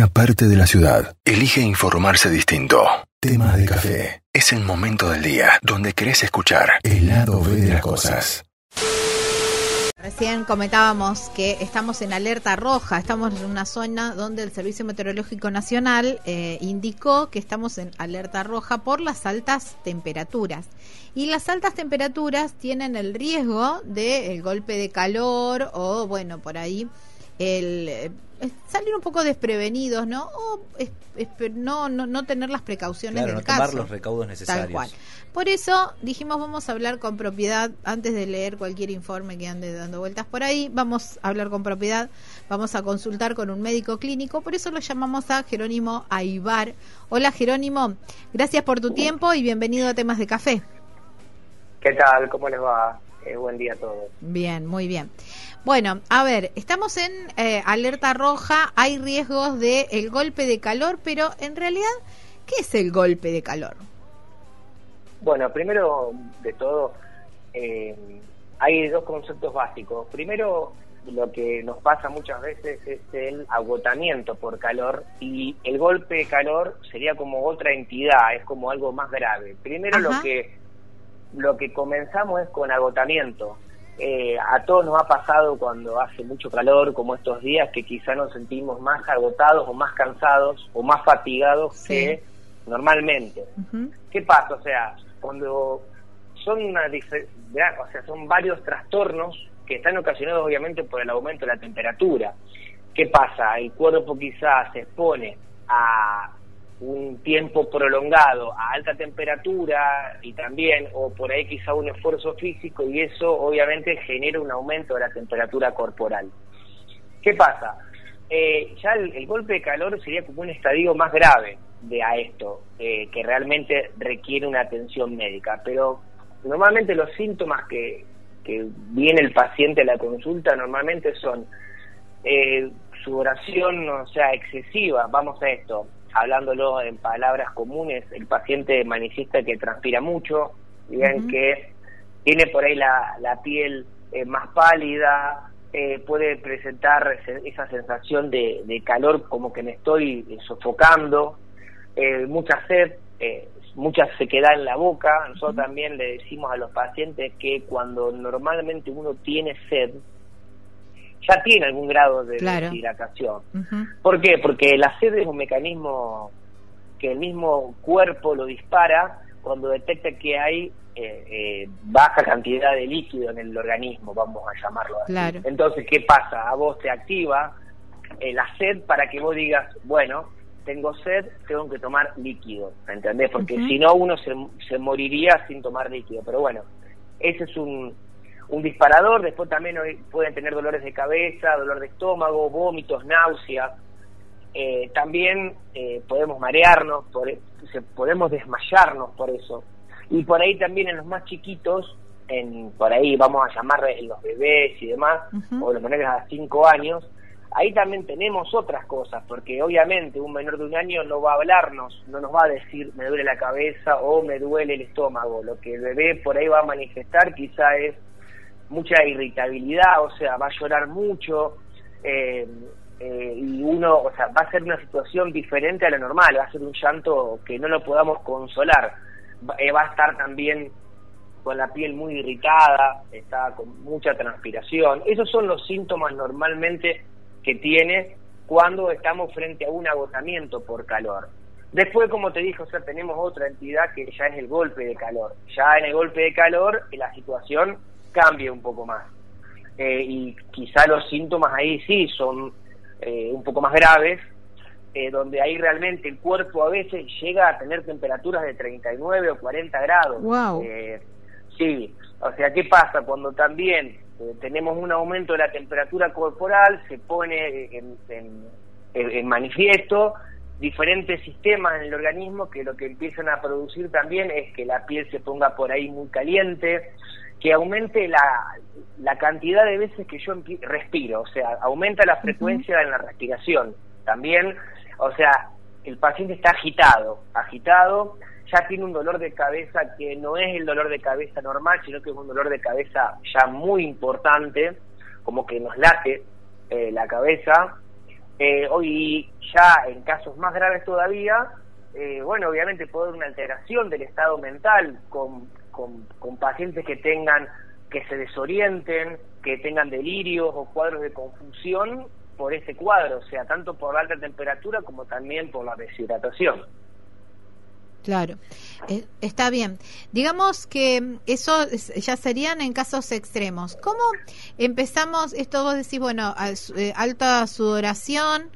una parte de la ciudad elige informarse distinto. Temas de café. Es el momento del día donde querés escuchar el lado B de las cosas. Recién comentábamos que estamos en alerta roja, estamos en una zona donde el Servicio Meteorológico Nacional eh, indicó que estamos en alerta roja por las altas temperaturas. Y las altas temperaturas tienen el riesgo del golpe de calor o, bueno, por ahí el eh, salir un poco desprevenidos, ¿no? O no, no, no tener las precauciones del no caso. tomar los recaudos necesarios. Tal cual. Por eso dijimos vamos a hablar con propiedad antes de leer cualquier informe que ande dando vueltas por ahí. Vamos a hablar con propiedad, vamos a consultar con un médico clínico. Por eso lo llamamos a Jerónimo Aibar. Hola Jerónimo, gracias por tu tiempo y bienvenido a Temas de Café. ¿Qué tal? ¿Cómo les va? Eh, buen día a todos. Bien, muy bien. Bueno, a ver, estamos en eh, alerta roja, hay riesgos de el golpe de calor, pero en realidad, ¿qué es el golpe de calor? Bueno, primero de todo, eh, hay dos conceptos básicos. Primero, lo que nos pasa muchas veces es el agotamiento por calor y el golpe de calor sería como otra entidad, es como algo más grave. Primero lo que lo que comenzamos es con agotamiento. Eh, a todos nos ha pasado cuando hace mucho calor, como estos días, que quizá nos sentimos más agotados o más cansados o más fatigados que normalmente. ¿Qué pasa? O sea, cuando son una o sea, son varios trastornos que están ocasionados obviamente por el aumento de la temperatura. ¿Qué pasa? El cuerpo quizás se expone a un tiempo prolongado a alta temperatura y también, o por ahí quizá un esfuerzo físico, y eso obviamente genera un aumento de la temperatura corporal. ¿Qué pasa? Eh, ya el, golpe de calor sería como un estadio más grave de a esto, eh, que realmente requiere una atención médica, pero normalmente los síntomas que, viene el paciente a la consulta normalmente son eh, sudoración, o sea, excesiva, vamos a esto, hablándolo en palabras comunes, el paciente manifiesta que transpira mucho, bien que tiene por ahí la, la piel eh, más pálida, eh, puede presentar esa sensación de, de, calor como que me estoy eh, sofocando, mucha sed, mucha sequedad en la boca. Nosotros también le decimos a los pacientes que cuando normalmente uno tiene sed, ya tiene algún grado de deshidratación. ¿Por qué? Porque la sed es un mecanismo que el mismo cuerpo lo dispara cuando detecta que hay eh, eh, baja cantidad de líquido en el organismo, vamos a llamarlo así. Entonces, ¿qué pasa? A vos te activa eh, la sed para que vos digas, bueno, tengo sed, tengo que tomar líquido, ¿entendés? Porque si no, uno se, se moriría sin tomar líquido. Pero bueno, ese es un, un disparador, después también pueden tener dolores de cabeza, dolor de estómago, vómitos, náuseas. Eh, también eh, podemos marearnos, por, e, podemos desmayarnos por eso. Y por ahí también en los más chiquitos, en, por ahí vamos a llamar los bebés y demás, o los menores a 5 años, ahí también tenemos otras cosas, porque obviamente un menor de un año no va a hablarnos, no nos va a decir me duele la cabeza o me duele el estómago. Lo que el bebé por ahí va a manifestar quizá es mucha irritabilidad, o sea, va a llorar mucho eh, eh, y uno, o sea, va a ser una situación diferente a la normal, va a ser un llanto que no lo podamos consolar, va, eh, va a estar también con la piel muy irritada, está con mucha transpiración, esos son los síntomas normalmente que tiene cuando estamos frente a un agotamiento por calor. Después, como te dije, o sea, tenemos otra entidad que ya es el golpe de calor. Ya en el golpe de calor la situación cambie un poco más. Eh, y quizá los síntomas ahí sí son eh, un poco más graves, eh, donde ahí realmente el cuerpo a veces llega a tener temperaturas de 39 o 40 grados. Wow. sí, o sea, ¿qué pasa? Cuando también tenemos un aumento de la temperatura corporal, se pone en, en manifiesto diferentes sistemas en el organismo que lo que empiezan a producir también es que la piel se ponga por ahí muy caliente, que aumente la, la cantidad de veces que yo respiro, o sea, aumenta la frecuencia en la respiración. También, o sea, el paciente está agitado, agitado, ya tiene un dolor de cabeza que no es el dolor de cabeza normal, sino que es un dolor de cabeza ya muy importante, como que nos late eh, la cabeza, Eh, hoy ya en casos más graves todavía, eh, bueno, obviamente puede haber una alteración del estado mental con, con, con pacientes que tengan, que se desorienten, que tengan delirios o cuadros de confusión por ese cuadro, o sea, tanto por la alta temperatura como también por la deshidratación. Claro, eh, está bien. Digamos que eso ya serían en casos extremos. ¿Cómo empezamos? Esto vos decís, bueno, eh, alta sudoración,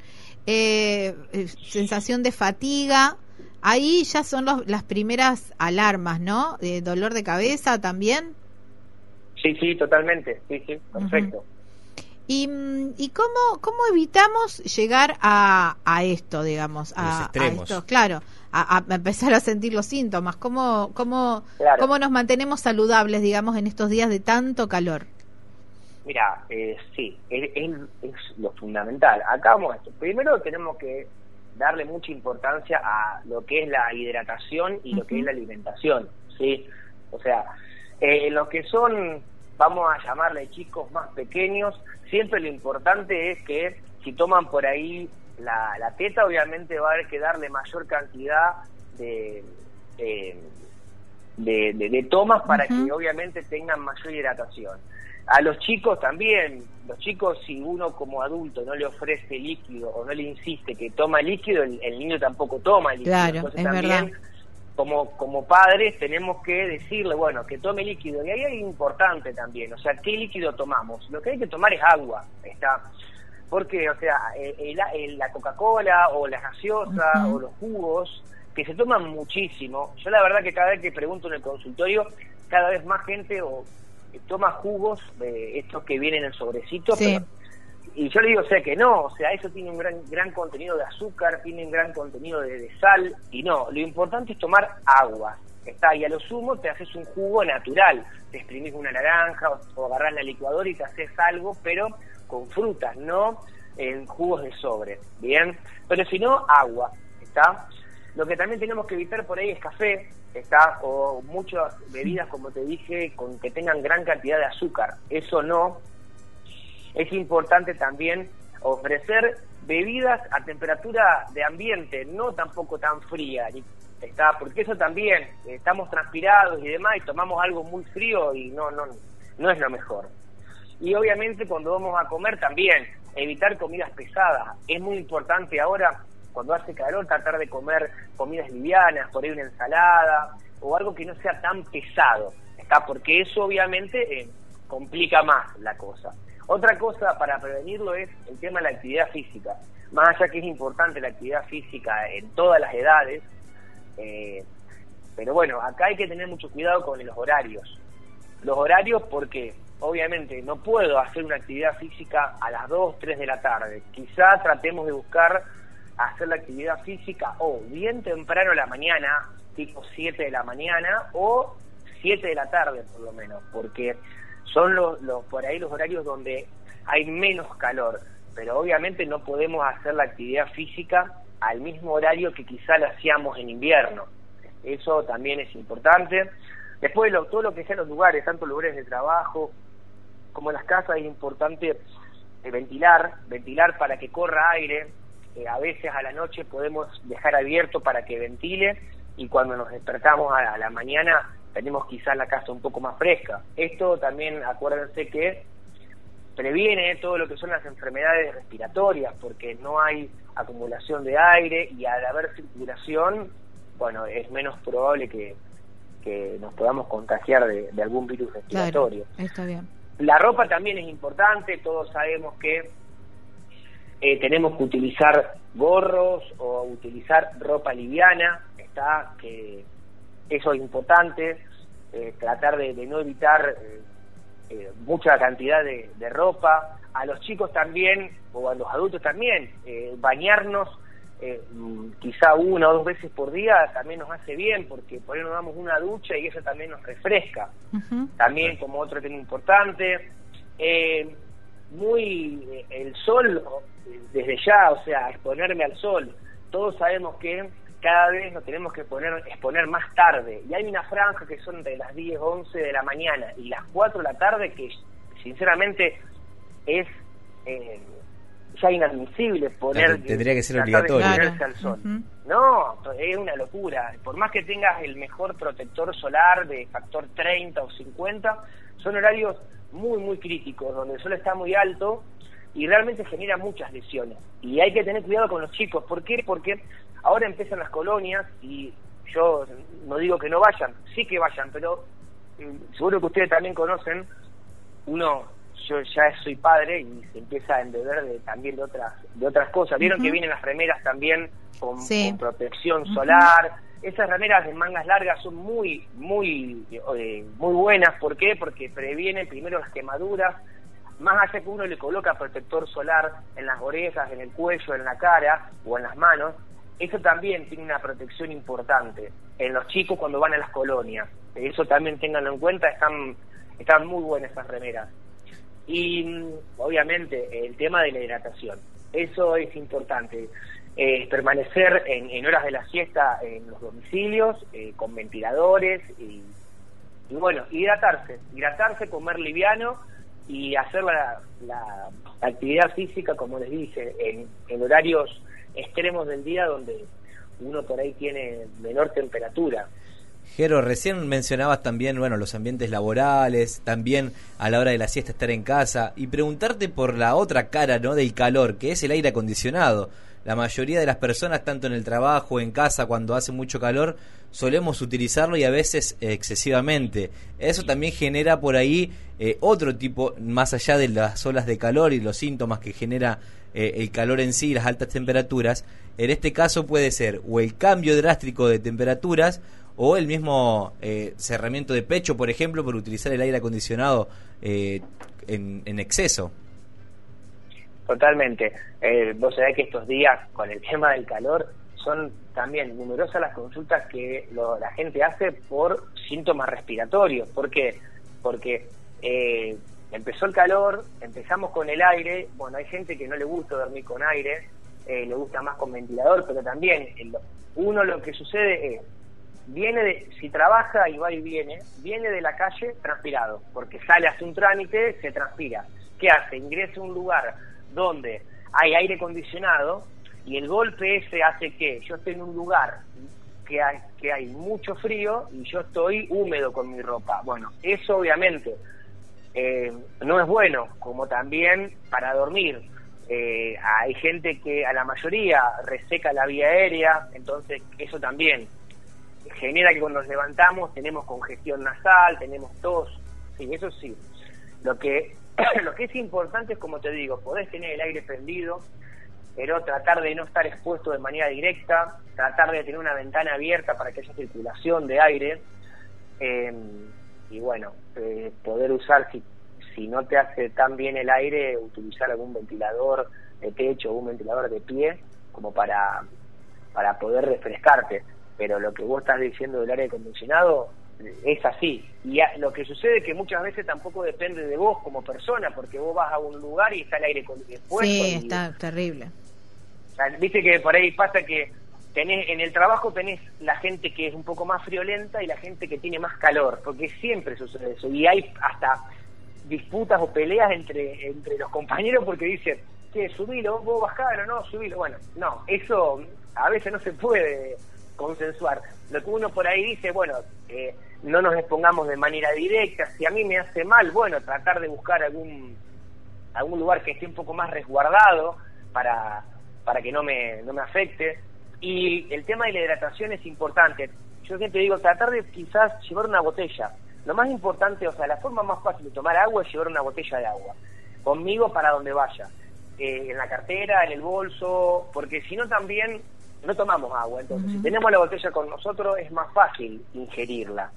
eh, sensación de fatiga. Ahí ya son las primeras alarmas, ¿no? De dolor de cabeza también. Sí, sí, totalmente. Sí, sí, perfecto. ¿Y, y cómo, cómo evitamos llegar a, a esto, digamos? A, a esto, claro, a, empezar a sentir los síntomas. ¿Cómo, cómo, ¿Cómo nos mantenemos saludables, digamos, en estos días de tanto calor? Mira, eh, sí, es, es, lo fundamental. Acá vamos esto. Primero tenemos que darle mucha importancia a lo que es la hidratación y lo que es la alimentación, ¿sí? O sea, eh, los que son, vamos a llamarle chicos más pequeños, siempre lo importante es que si toman por ahí la, la teta, obviamente va a haber que darle mayor cantidad de, de, de, tomas para que obviamente tengan mayor hidratación. A los chicos también, los chicos si uno como adulto no le ofrece líquido o no le insiste que toma líquido, el, niño tampoco toma líquido. Claro, es verdad como, como padres tenemos que decirle, bueno, que tome líquido. Y ahí es importante también, o sea, ¿qué líquido tomamos? Lo que hay que tomar es agua, está. Porque, o sea, el, la Coca-Cola o la gaseosa o los jugos, que se toman muchísimo. Yo la verdad que cada vez que pregunto en el consultorio, cada vez más gente o toma jugos de estos que vienen en sobrecitos, pero y yo le digo, o sea, que no, o sea, eso tiene un gran, gran contenido de azúcar, tiene un gran contenido de, sal, y no, lo importante es tomar agua, está, y a lo sumo te haces un jugo natural, te exprimís una naranja o, o agarrás la licuadora y te haces algo, pero con frutas, no en jugos de sobre, ¿bien? Pero si no, agua, ¿está? Lo que también tenemos que evitar por ahí es café, ¿está? O muchas bebidas, como te dije, con que tengan gran cantidad de azúcar, eso no, es importante también ofrecer bebidas a temperatura de ambiente, no tampoco tan fría, está, porque eso también, estamos transpirados y demás, y tomamos algo muy frío y no, no, no es lo mejor. Y obviamente cuando vamos a comer también, evitar comidas pesadas. Es muy importante ahora, cuando hace calor, tratar de comer comidas livianas, por ahí una ensalada, o algo que no sea tan pesado, está, porque eso obviamente eh, complica más la cosa. Otra cosa para prevenirlo es el tema de la actividad física. Más allá que es importante la actividad física en todas las edades, eh, pero bueno, acá hay que tener mucho cuidado con los horarios. Los horarios porque obviamente no puedo hacer una actividad física a las 2, 3 de la tarde. Quizá tratemos de buscar hacer la actividad física o bien temprano a la mañana, tipo 7 de la mañana, o 7 de la tarde por lo menos, porque son los, los, por ahí los horarios donde hay menos calor, pero obviamente no podemos hacer la actividad física al mismo horario que quizá la hacíamos en invierno. Eso también es importante. Después, lo, todo lo que sean los lugares, tanto lugares de trabajo como las casas, es importante eh, ventilar, ventilar para que corra aire. Eh, a veces a la noche podemos dejar abierto para que ventile y cuando nos despertamos a la mañana tenemos quizás la casa un poco más fresca. Esto también, acuérdense que previene todo lo que son las enfermedades respiratorias, porque no hay acumulación de aire y al haber circulación, bueno, es menos probable que, que nos podamos contagiar de, algún virus respiratorio. está bien. La ropa también es importante, todos sabemos que eh, tenemos que utilizar gorros o utilizar ropa liviana, está que eso es importante, eh, tratar de, no evitar eh, eh, mucha cantidad de, ropa, a los chicos también, o a los adultos también, bañarnos quizá una o dos veces por día también nos hace bien, porque por ahí nos damos una ducha y eso también nos refresca. También como otro tema importante, muy el sol, desde ya, o sea, exponerme al sol. Todos sabemos que cada vez nos tenemos que poner, exponer más tarde. Y hay una franja que son de las 10, 11 de la mañana y las 4 de la tarde que sinceramente es, eh, ya inadmisible poner... Tendría que ser obligatorio. al sol. No, es una locura. Por más que tengas el mejor protector solar de factor 30 o 50, son horarios muy, muy críticos, donde el sol está muy alto y realmente genera muchas lesiones. Y hay que tener cuidado con los chicos. ¿Por qué? Porque ahora empiezan las colonias y yo no digo que no vayan, sí que vayan, pero mm, seguro que ustedes también conocen, uno, yo ya soy padre y se empieza a embeber de, también de otras, de otras cosas. Vieron que vienen las remeras también con, protección solar. Esas remeras de mangas largas son muy, muy, eh, muy buenas. ¿Por qué? Porque previenen primero las quemaduras, más allá que uno le coloca protector solar en las orejas, en el cuello, en la cara o en las manos, eso también tiene una protección importante en los chicos cuando van a las colonias. Eso también tenganlo en cuenta, están, están muy buenas esas remeras. Y mm, obviamente el tema de la hidratación, eso es importante. Eh, permanecer en, horas de la siesta en los domicilios, eh, con ventiladores y, y, bueno, hidratarse, hidratarse, comer liviano y hacer la, actividad física, como les dije, en, horarios extremos del día donde uno por ahí tiene menor temperatura. Jero, recién mencionabas también, bueno, los ambientes laborales, también a la hora de la siesta estar en casa y preguntarte por la otra cara, ¿no? Del calor, que es el aire acondicionado. La mayoría de las personas, tanto en el trabajo, en casa, cuando hace mucho calor, solemos utilizarlo y a veces excesivamente. Eso también genera por ahí eh, otro tipo, más allá de las olas de calor y los síntomas que genera eh, el calor en sí, las altas temperaturas. En este caso puede ser o el cambio drástico de temperaturas o el mismo eh, cerramiento de pecho, por ejemplo, por utilizar el aire acondicionado en exceso. Totalmente. Eh, vos sabés que estos días, con el tema del calor, son también numerosas las consultas que la gente hace por síntomas respiratorios. ¿Por qué? Porque eh, empezó el calor, empezamos con el aire. Bueno, hay gente que no le gusta dormir con aire, eh, le gusta más con ventilador, pero también uno lo que sucede es, viene de, si trabaja y va y viene, viene de la calle transpirado, porque sale, hace un trámite, se transpira. ¿Qué hace? Ingresa a un lugar donde hay aire acondicionado y el golpe ese hace que yo esté en un lugar que hay, que hay mucho frío y yo estoy húmedo con mi ropa. Bueno, eso obviamente eh, no es bueno, como también para dormir. Eh, hay gente que a la mayoría reseca la vía aérea, entonces eso también genera que cuando nos levantamos tenemos congestión nasal, tenemos tos, sí, eso sí. Lo que lo que es importante es, como te digo, podés tener el aire prendido, pero tratar de no estar expuesto de manera directa, tratar de tener una ventana abierta para que haya circulación de aire, em, y bueno, eh, poder usar, si, si no te hace tan bien el aire, utilizar algún ventilador de techo o un ventilador de pie, como para, para poder refrescarte. Pero lo que vos estás diciendo del aire acondicionado, es así. Y lo que sucede es que muchas veces tampoco depende de vos como persona, porque vos vas a un lugar y está el aire expuesto. Sí, está terrible. Viste que por ahí pasa que tenés en el trabajo tenés la gente que es un poco más friolenta y la gente que tiene más calor, porque siempre sucede eso. Y hay hasta disputas o peleas entre, entre los compañeros porque dicen, que subilo, vos bajás o no, subilo. Bueno, no, eso a veces no se puede consensuar. Lo que uno por ahí dice, bueno, eh, no nos expongamos de manera directa, si a mí me hace mal, bueno, tratar de buscar algún algún lugar que esté un poco más resguardado para, para que no me, no me afecte. Y el tema de la hidratación es importante. Yo siempre digo, tratar de quizás llevar una botella. Lo más importante, o sea, la forma más fácil de tomar agua es llevar una botella de agua. Conmigo para donde vaya. Eh, en la cartera, en el bolso, porque si no también no tomamos agua. Entonces, si tenemos la botella con nosotros, es más fácil ingerirla.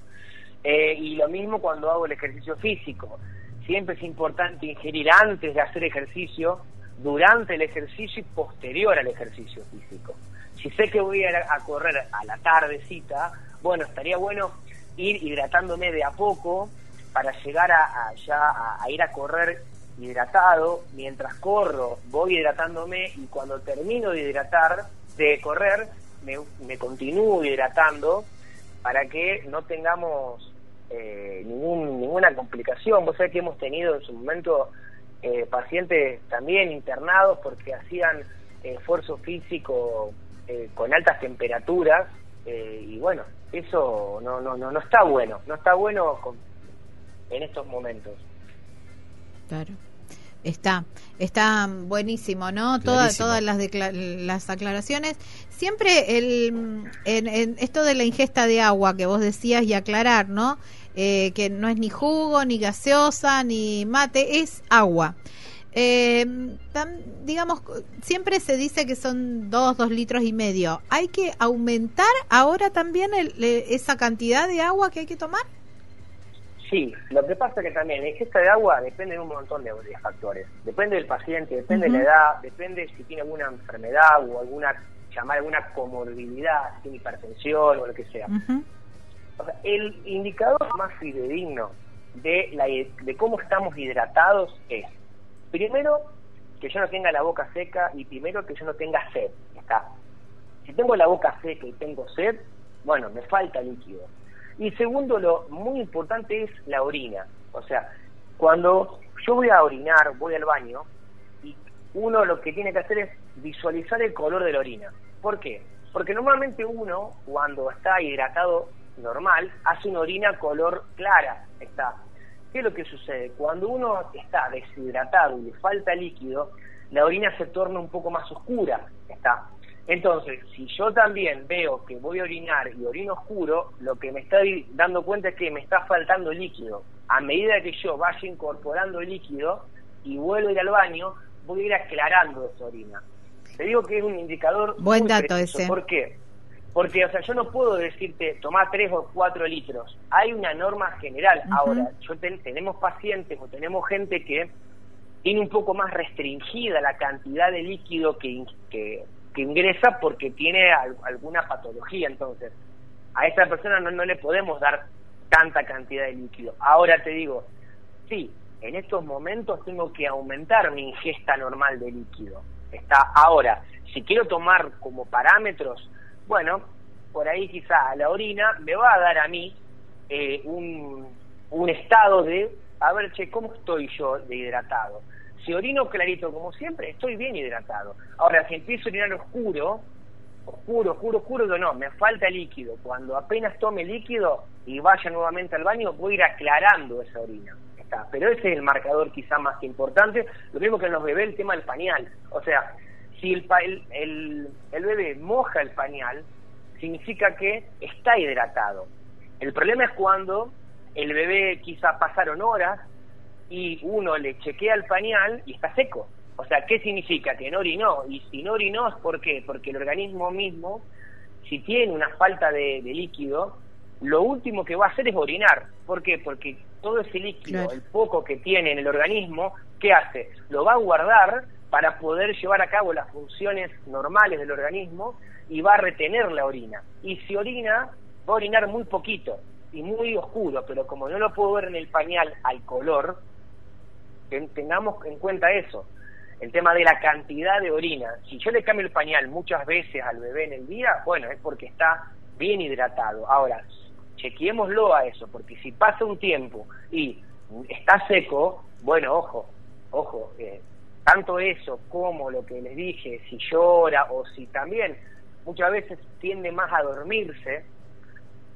Eh, y lo mismo cuando hago el ejercicio físico. Siempre es importante ingerir antes de hacer ejercicio, durante el ejercicio y posterior al ejercicio físico. Si sé que voy a, a correr a la tardecita, bueno, estaría bueno ir hidratándome de a poco para llegar a, ya a ir a correr hidratado. Mientras corro, voy hidratándome y cuando termino de hidratar, de correr, me, me continúo hidratando para que no tengamos eh, ningún, ninguna complicación. Vos sabés que hemos tenido en su momento eh, pacientes también internados porque hacían esfuerzo físico eh, con altas temperaturas y bueno, eso no, no, no, no está bueno, no está bueno en estos momentos. Claro. Está, está buenísimo, ¿no? Todas, todas las, las aclaraciones. Siempre el, en, esto de la ingesta de agua que vos decías y aclarar, ¿no? Eh, que no es ni jugo, ni gaseosa, ni mate, es agua. Eh, digamos, siempre se dice que son dos, dos litros y medio. ¿Hay que aumentar ahora también esa cantidad de agua que hay que tomar? Sí, lo que pasa es que también la ingesta de agua depende de un montón de, factores. Depende del paciente, depende de la edad, depende si tiene alguna enfermedad o alguna, llamar alguna comorbilidad, si tiene hipertensión o lo que sea. el indicador más fidedigno de, la, de cómo estamos hidratados es, primero, que yo no tenga la boca seca y primero que yo no tenga sed. Está. Si tengo la boca seca y tengo sed, bueno, me falta líquido y segundo, lo muy importante es la orina. O sea, cuando yo voy a orinar, voy al baño, y uno lo que tiene que hacer es visualizar el color de la orina. ¿Por qué? Porque normalmente uno, cuando está hidratado normal, hace una orina color clara. Está. ¿Qué es lo que sucede? Cuando uno está deshidratado y le falta líquido, la orina se torna un poco más oscura. Está. Entonces, si yo también veo que voy a orinar y orino oscuro, lo que me está dando cuenta es que me está faltando líquido. A medida que yo vaya incorporando líquido y vuelvo a ir al baño, voy a ir aclarando esa orina. Te digo que es un indicador. Buen dato ese. ¿Por qué? Porque, o sea, yo no puedo decirte, toma 3 o 4 litros. Hay una norma general. Ahora, yo tenemos pacientes o tenemos gente que tiene un poco más restringida la cantidad de líquido que, que que ingresa porque tiene alguna patología. Entonces, a esa persona no, no le podemos dar tanta cantidad de líquido. Ahora te digo, sí, en estos momentos tengo que aumentar mi ingesta normal de líquido. Está ahora, si quiero tomar como parámetros, bueno, por ahí quizá la orina me va a dar a mí eh, un, un estado de, a ver, che, ¿cómo estoy yo de hidratado? Si orino clarito como siempre, estoy bien hidratado. Ahora, si empiezo a orinar oscuro, oscuro, oscuro, oscuro, no, me falta líquido. Cuando apenas tome líquido y vaya nuevamente al baño, voy a ir aclarando esa orina. Está. Pero ese es el marcador quizá más importante. Lo mismo que en los bebés, el tema del pañal. O sea, si el, el, el bebé moja el pañal, significa que está hidratado. El problema es cuando el bebé quizá pasaron horas y uno le chequea el pañal y está seco. O sea, ¿qué significa? Que no orinó. Y si no orinó, ¿por qué? Porque el organismo mismo, si tiene una falta de, líquido, lo último que va a hacer es orinar. ¿Por qué? Porque todo ese líquido, el poco que tiene en el organismo, ¿qué hace? Lo va a guardar para poder llevar a cabo las funciones normales del organismo y va a retener la orina. Y si orina, va a orinar muy poquito y muy oscuro, pero como no lo puedo ver en el pañal al color, tengamos en cuenta eso, el tema de la cantidad de orina. Si yo le cambio el pañal muchas veces al bebé en el día, bueno, es porque está bien hidratado. Ahora, chequeémoslo a eso, porque si pasa un tiempo y está seco, bueno, ojo, ojo, eh, tanto eso como lo que les dije, si llora o si también muchas veces tiende más a dormirse,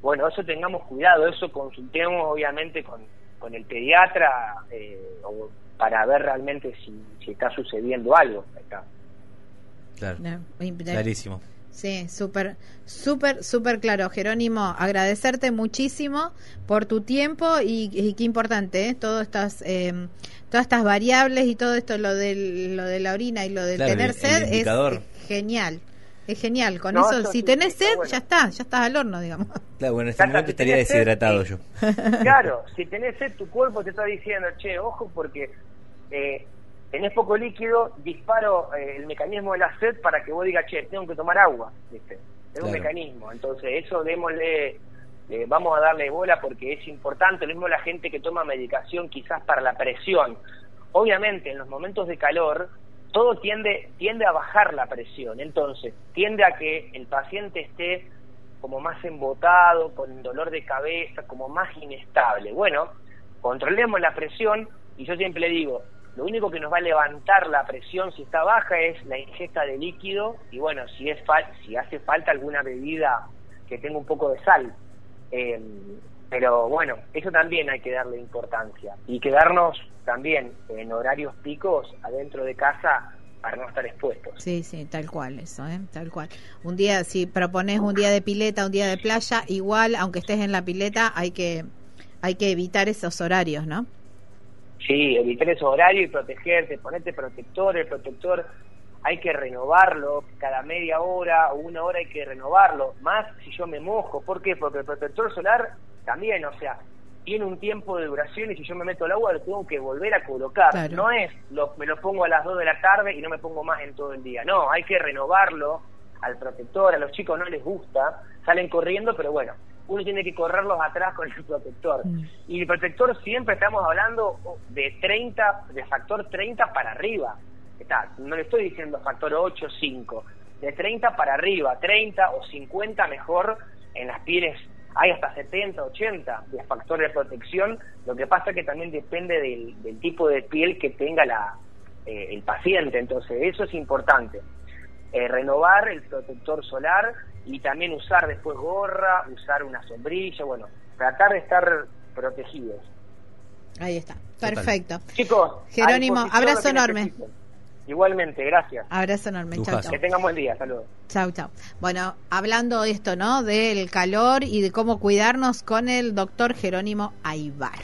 bueno, eso tengamos cuidado, eso consultemos obviamente con, con el pediatra eh, o para ver realmente si, está sucediendo algo acá. Claro, clarísimo. Sí, súper, súper, súper claro. Jerónimo, agradecerte muchísimo por tu tiempo y, qué importante, ¿eh? Todas estas, em, todas estas variables y todo esto, lo, del, lo de la orina y lo del tener sed, es, genial. Es genial, con eso, si tenés sed, ya está, ya estás al horno, digamos. Claro, bueno, en este momento estaría deshidratado yo. Claro, si tenés sed, tu cuerpo te está diciendo, che, ojo, porque eh, tenés poco líquido, disparo eh, el mecanismo de la sed para que vos digas, che, tengo que tomar agua, ¿viste? Es un mecanismo, entonces eso démosle, eh, vamos a darle bola porque es importante, lo mismo la gente que toma medicación quizás para la presión. Obviamente, en los momentos de calor, todo tiende, tiende a bajar la presión, entonces tiende a que el paciente esté como más embotado, con dolor de cabeza, como más inestable. Bueno, controlemos la presión y yo siempre digo, lo único que nos va a levantar la presión si está baja es la ingesta de líquido y bueno, si es si hace falta alguna bebida que tenga un poco de sal. Eh, pero bueno, eso también hay que darle importancia y quedarnos también en horarios picos adentro de casa para no estar expuestos. Sí, sí, tal cual eso, ¿eh? tal cual. Un día, si propones un día de pileta, un día de playa, igual, aunque estés en la pileta, hay que hay que evitar esos horarios, ¿no? Sí, evitar esos horarios y protegerte, ponerte protector, el protector hay que renovarlo cada media hora o una hora hay que renovarlo, más si yo me mojo, ¿por qué? Porque el protector solar también, o sea, tiene un tiempo de duración y si yo me meto al agua lo tengo que volver a colocar. No es, lo, me lo pongo a las 2 de la tarde y no me pongo más en todo el día. No, hay que renovarlo al protector, a los chicos no les gusta, salen corriendo, pero bueno, uno tiene que correrlos atrás con el protector. Mm. Y el protector siempre estamos hablando de 30, de factor 30 para arriba. Está, no le estoy diciendo factor 8, 5, de 30 para arriba, 30 o 50 mejor en las pieles hay hasta 70, 80 de factores de protección, lo que pasa que también depende del, tipo de piel que tenga la, eh, el paciente, entonces eso es importante. Eh, renovar el protector solar y también usar después gorra, usar una sombrilla, bueno, tratar de estar protegidos. Ahí está, perfecto. Chicos, Jerónimo, abrazo enorme. Igualmente, gracias. Abrazo enorme. Chau, Que tengan buen día. Saludos. Chau, chau. Bueno, hablando de esto, ¿no? Del calor y de cómo cuidarnos con el doctor Jerónimo Aibar.